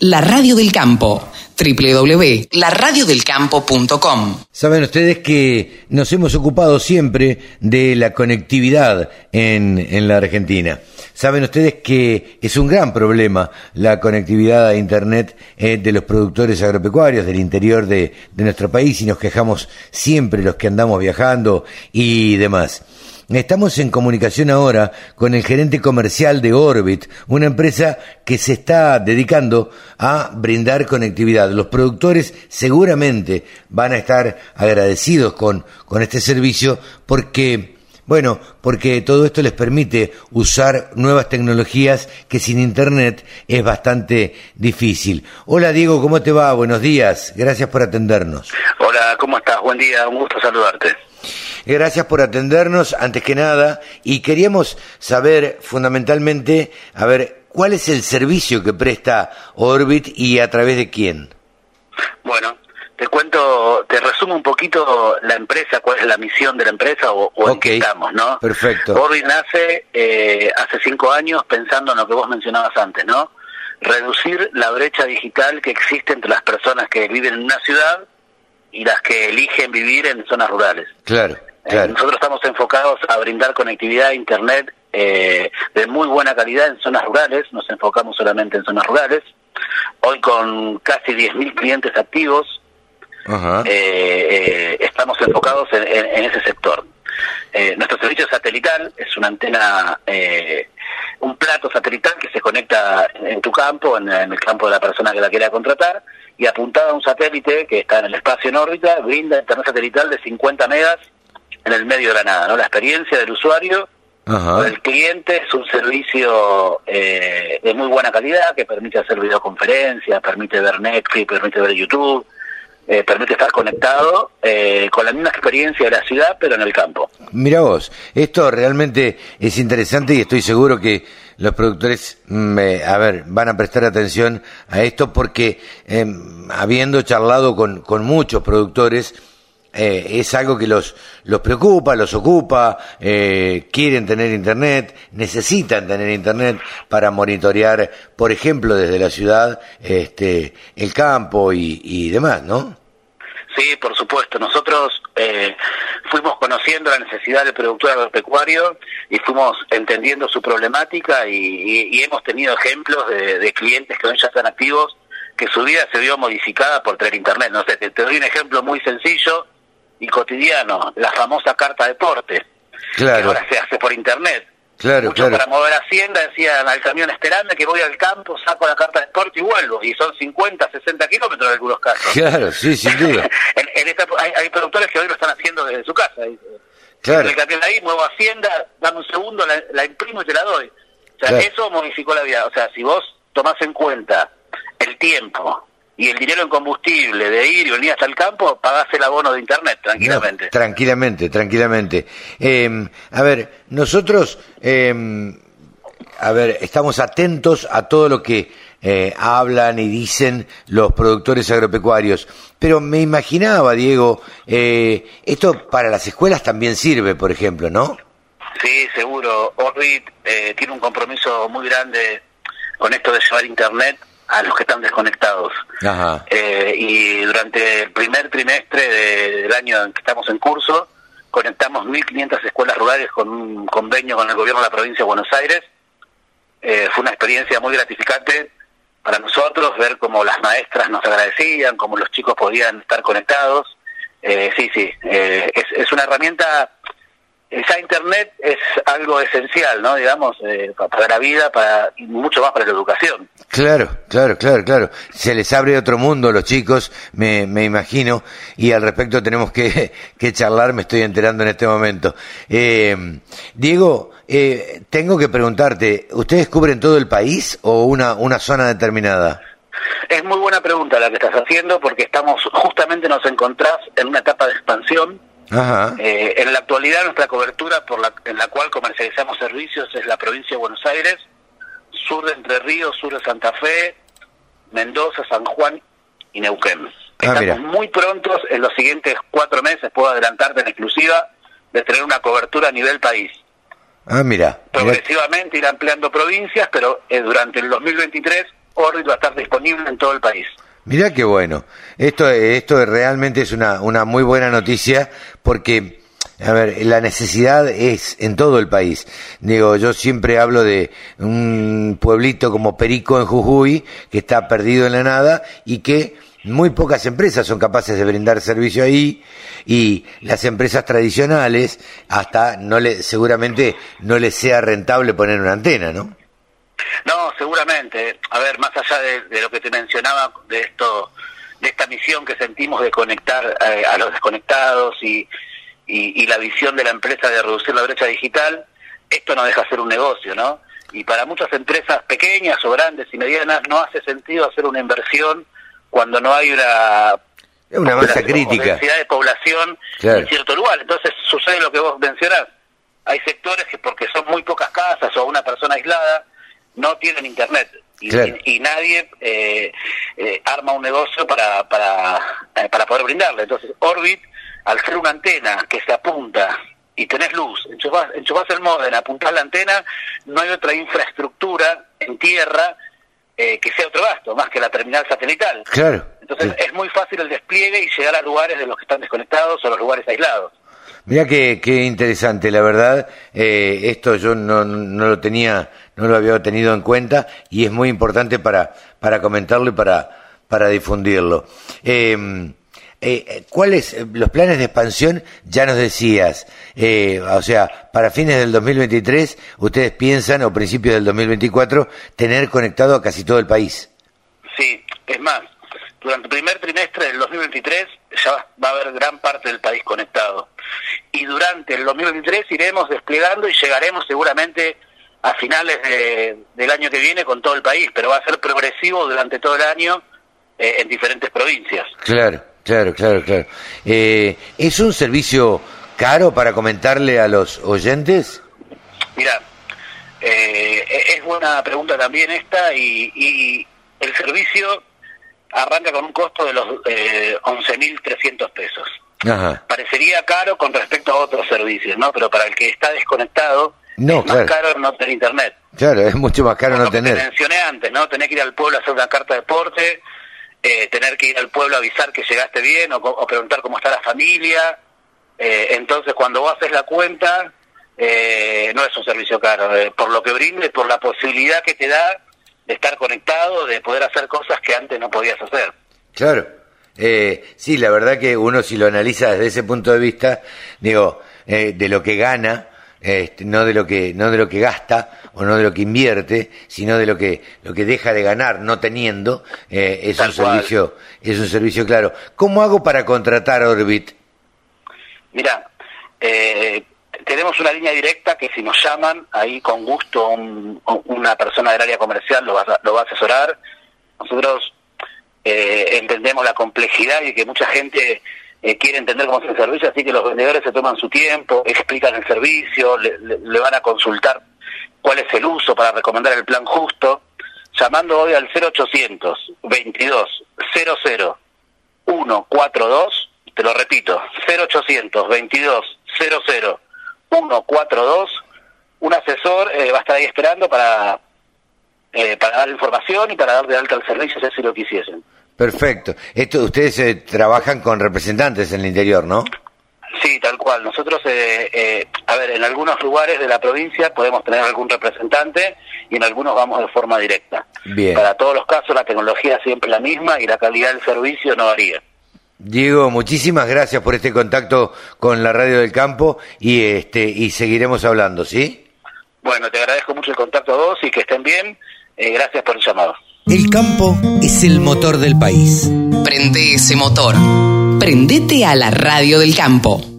La Radio del Campo, www.laradiodelcampo.com. Saben ustedes que nos hemos ocupado siempre de la conectividad en, en, la Argentina. Saben ustedes que es un gran problema la conectividad a Internet eh, de los productores agropecuarios del interior de, de nuestro país y nos quejamos siempre los que andamos viajando y demás. Estamos en comunicación ahora con el gerente comercial de Orbit, una empresa que se está dedicando a brindar conectividad. Los productores seguramente van a estar agradecidos con, con este servicio porque bueno, porque todo esto les permite usar nuevas tecnologías que sin Internet es bastante difícil. Hola Diego, ¿cómo te va? Buenos días, gracias por atendernos. Hola, ¿cómo estás? Buen día, un gusto saludarte. Gracias por atendernos, antes que nada, y queríamos saber fundamentalmente, a ver, ¿cuál es el servicio que presta Orbit y a través de quién? Bueno, te cuento, te resumo un poquito la empresa, cuál es la misión de la empresa o, en qué estamos, ¿no? Perfecto. Orbit nace eh, hace cinco años pensando en lo que vos mencionabas antes, ¿no? Reducir la brecha digital que existe entre las personas que viven en una ciudad y las que eligen vivir en zonas rurales. Claro. Eh, nosotros estamos enfocados a brindar conectividad a Internet eh, de muy buena calidad en zonas rurales, nos enfocamos solamente en zonas rurales, hoy con casi 10.000 clientes activos, eh, estamos enfocados en, ese sector. nuestro servicio satelital es una antena, un plato satelital que se conecta en tu campo, en, en, el campo de la persona que la quiera contratar, y apuntada a un satélite que está en el espacio en órbita, brinda internet satelital de 50 megas en el medio de la nada, ¿no? La experiencia del usuario el cliente es un servicio eh, de muy buena calidad que permite hacer videoconferencias, permite ver Netflix, permite ver YouTube, eh, permite estar conectado eh, con la misma experiencia de la ciudad, pero en el campo. Mira vos, esto realmente es interesante y estoy seguro que los productores, mm, a ver, van a prestar atención a esto porque em, habiendo charlado con, con muchos productores, eh, es algo que los, los preocupa, los ocupa, eh, quieren tener Internet, necesitan tener Internet para monitorear, por ejemplo, desde la ciudad, este, el campo y, y demás, ¿no? Sí, por supuesto. Nosotros eh, fuimos conociendo la necesidad del productor agropecuario y fuimos entendiendo su problemática y, hemos tenido ejemplos de, clientes que hoy ya están activos que su vida se vio modificada por tener internet. No sé, te doy un ejemplo muy sencillo y cotidiano, la famosa carta deporte, claro. que ahora se hace por internet. Claro, para mover Hacienda decían al camión esperando que voy al campo, saco la carta de deporte y vuelvo. Y son 50, 60 kilómetros en algunos casos. Claro, sí, sin duda. hay, productores que hoy lo están haciendo desde su casa. Claro. El camión ahí, muevo Hacienda, dame un segundo, la, imprimo y te la doy. O sea, eso modificó la vida. O sea, si vos tomás en cuenta el tiempo, y el dinero en combustible de ir y venir hasta el campo, pagás el abono de Internet tranquilamente. tranquilamente, tranquilamente. Em, a ver, nosotros, eh, a ver, estamos atentos a todo lo que eh, hablan y dicen los productores agropecuarios, pero me imaginaba, Diego, eh, esto para las escuelas también sirve, por ejemplo, ¿no? Sí, seguro. Orbit eh, tiene un compromiso muy grande con esto de llevar Internet a los que están desconectados. Eh, y durante el primer trimestre del año en que estamos en curso, conectamos 1.500 escuelas rurales con un convenio con el gobierno de la provincia de Buenos Aires. Eh, fue una experiencia muy gratificante para nosotros ver cómo las maestras nos agradecían, cómo los chicos podían estar conectados. Eh, sí, sí, es, es una herramienta ya Internet es algo esencial, ¿no? Digamos, eh, para la vida para, y mucho más para la educación. Claro, claro, claro, claro. Se les abre otro mundo a los chicos, me, me imagino, y al respecto tenemos que, que charlar, me estoy enterando en este momento. Eh, Diego, eh, tengo que preguntarte, ¿ustedes cubren todo el país o una, una zona determinada? Es muy buena pregunta la que estás haciendo porque estamos, justamente nos encontrás en una etapa de expansión eh, en la actualidad nuestra cobertura por la, en la cual comercializamos servicios es la provincia de Buenos Aires, sur de Entre Ríos, sur de Santa Fe, Mendoza, San Juan y Neuquén. Ah, Estamos muy prontos, en los siguientes cuatro meses, puedo adelantarte en exclusiva, de tener una cobertura a nivel país. Ah, mira. Progresivamente ir ampliando provincias, pero eh, durante el 2023 Orbit va a estar disponible en todo el país. Mirá qué bueno. Esto, esto realmente es una, una muy buena noticia porque, a ver, la necesidad es en todo el país. Digo, yo siempre hablo de un pueblito como Perico en Jujuy, que está perdido en la nada y que muy pocas empresas son capaces de brindar servicio ahí y las empresas tradicionales hasta no le seguramente no les sea rentable poner una antena, ¿no? No, seguramente. A ver, más allá de, lo que te mencionaba de esto, de esta misión que sentimos de conectar eh, a los desconectados y, y, la visión de la empresa de reducir la brecha digital, esto no deja de ser un negocio, ¿no? Y para muchas empresas pequeñas o grandes y medianas no hace sentido hacer una inversión cuando no hay una una masa crítica densidad de población en cierto lugar. Entonces sucede lo que vos mencionás. Hay sectores que porque son muy pocas casas o una persona aislada no tienen internet y, nadie eh, eh, arma un negocio para, para, eh, para poder brindarle. Entonces, Orbit, al ser una antena que se apunta y tenés luz, enchufás, enchufás el modem, apuntás la antena, no hay otra infraestructura en tierra que sea otro gasto, más que la terminal satelital. Claro. Entonces, es muy fácil el despliegue y llegar a lugares de los que están desconectados o los lugares aislados. Mira qué, interesante, la verdad. Eh, esto yo no, no, lo tenía, no lo había tenido en cuenta y es muy importante para, para comentarlo y para, para difundirlo. Em, eh, ¿Cuáles los planes de expansión? Ya nos decías, eh, o sea, para fines del 2023, ustedes piensan, o principios del 2024, tener conectado a casi todo el país. Sí, es más, durante el primer trimestre del 2023 ya va a haber gran parte del país conectado. Y durante el 2023 iremos desplegando y llegaremos seguramente a finales del año que viene con todo el país, pero va a ser progresivo durante todo el año eh, en diferentes provincias. Claro, claro, claro, claro. Eh, ¿Es un servicio caro para comentarle a los oyentes? Mira, eh, es buena pregunta también esta y, y el servicio arranca con un costo de los eh, 11.300 pesos. Parecería caro con respecto a otros servicios, ¿no? Pero para el que está desconectado, no, es más caro no tener internet. Claro, es mucho más caro no tener. mencioné antes, ¿no? Tener que ir al pueblo a hacer una carta de deporte, eh, tener que ir al pueblo a avisar que llegaste bien o, preguntar cómo está la familia. Eh, entonces, cuando vos haces la cuenta, eh, no es un servicio caro, por lo que brinde, por la posibilidad que te da de estar conectado, de poder hacer cosas que antes no podías hacer. Claro. Eh, sí, la verdad que uno si lo analiza desde ese punto de vista, digo, eh, de lo que gana, este, no de lo que no de lo que gasta o no de lo que invierte, sino de lo que lo que deja de ganar no teniendo, eh, es un servicio es un servicio claro. ¿Cómo hago para contratar Orbit? Mira, eh, tenemos una línea directa que si nos llaman, ahí con gusto una persona del área comercial lo va, a, lo va a asesorar. Nosotros eh, entendemos la complejidad y que mucha gente eh, quiere entender cómo es el servicio, así que los vendedores se toman su tiempo, explican el servicio, le, van a consultar cuál es el uso para recomendar el plan justo, llamando hoy al 0800 22 00 142, te lo repito, 0800 22 00 142, un asesor eh, va a estar ahí esperando para, eh, para dar información y para dar de alta al servicio si lo quisiesen. Perfecto. Esto, ustedes eh, trabajan con representantes en el interior, ¿no? Sí, tal cual. Nosotros, a ver, en algunos lugares de la provincia podemos tener algún representante y en algunos vamos de forma directa. Bien. Para todos los casos la tecnología es siempre la misma y la calidad del servicio no varía. Diego, muchísimas gracias por este contacto con la Radio del Campo y este y seguiremos hablando, ¿sí? Bueno, te agradezco mucho el contacto a vos y que estén bien. Eh, gracias por el llamado. El campo es el motor del país. Prende ese motor. Prendete a la Radio del Campo.